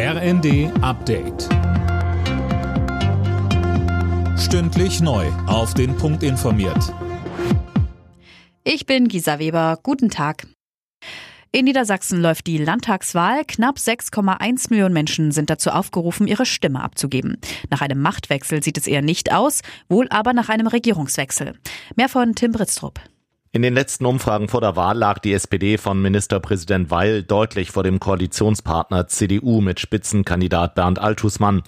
RND Update. Stündlich neu. Auf den Punkt informiert. Ich bin Gisa Weber. Guten Tag. In Niedersachsen läuft die Landtagswahl. Knapp 6,1 Millionen Menschen sind dazu aufgerufen, ihre Stimme abzugeben. Nach einem Machtwechsel sieht es eher nicht aus, wohl aber nach einem Regierungswechsel. Mehr von Tim Britztrup. In den letzten Umfragen vor der Wahl lag die SPD von Ministerpräsident Weil deutlich vor dem Koalitionspartner CDU mit Spitzenkandidat Bernd Altusmann.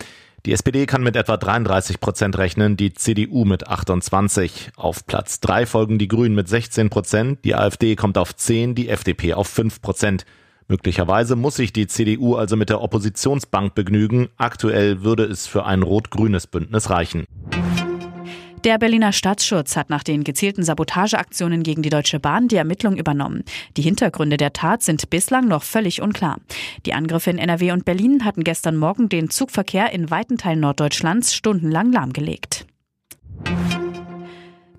Die SPD kann mit etwa 33 Prozent rechnen, die CDU mit 28. Auf Platz 3 folgen die Grünen mit 16 Prozent, die AfD kommt auf 10, die FDP auf 5 Prozent. Möglicherweise muss sich die CDU also mit der Oppositionsbank begnügen. Aktuell würde es für ein rot-grünes Bündnis reichen. Der Berliner Staatsschutz hat nach den gezielten Sabotageaktionen gegen die Deutsche Bahn die Ermittlung übernommen. Die Hintergründe der Tat sind bislang noch völlig unklar. Die Angriffe in NRW und Berlin hatten gestern Morgen den Zugverkehr in weiten Teilen Norddeutschlands stundenlang lahmgelegt.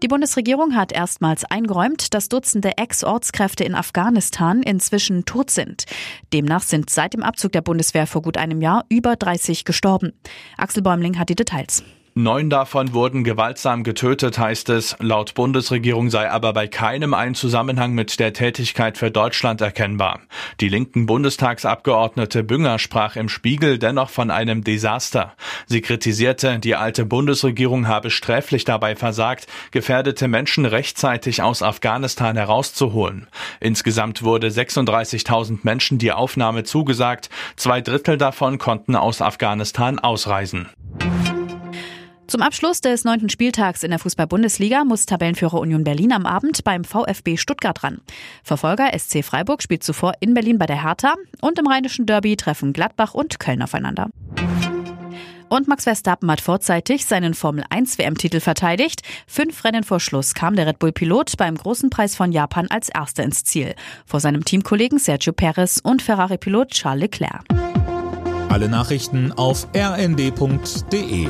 Die Bundesregierung hat erstmals eingeräumt, dass Dutzende Ex-Ortskräfte in Afghanistan inzwischen tot sind. Demnach sind seit dem Abzug der Bundeswehr vor gut einem Jahr über 30 gestorben. Axel Bäumling hat die Details. Neun davon wurden gewaltsam getötet, heißt es. Laut Bundesregierung sei aber bei keinem ein Zusammenhang mit der Tätigkeit für Deutschland erkennbar. Die linken Bundestagsabgeordnete Bünger sprach im Spiegel dennoch von einem Desaster. Sie kritisierte, die alte Bundesregierung habe sträflich dabei versagt, gefährdete Menschen rechtzeitig aus Afghanistan herauszuholen. Insgesamt wurde 36.000 Menschen die Aufnahme zugesagt. Zwei Drittel davon konnten aus Afghanistan ausreisen. Zum Abschluss des neunten Spieltags in der Fußball-Bundesliga muss Tabellenführer Union Berlin am Abend beim VfB Stuttgart ran. Verfolger SC Freiburg spielt zuvor in Berlin bei der Hertha und im rheinischen Derby treffen Gladbach und Köln aufeinander. Und Max Verstappen hat vorzeitig seinen Formel 1 WM-Titel verteidigt. Fünf Rennen vor Schluss kam der Red Bull-Pilot beim großen Preis von Japan als Erster ins Ziel. Vor seinem Teamkollegen Sergio Perez und Ferrari-Pilot Charles Leclerc. Alle Nachrichten auf rnd.de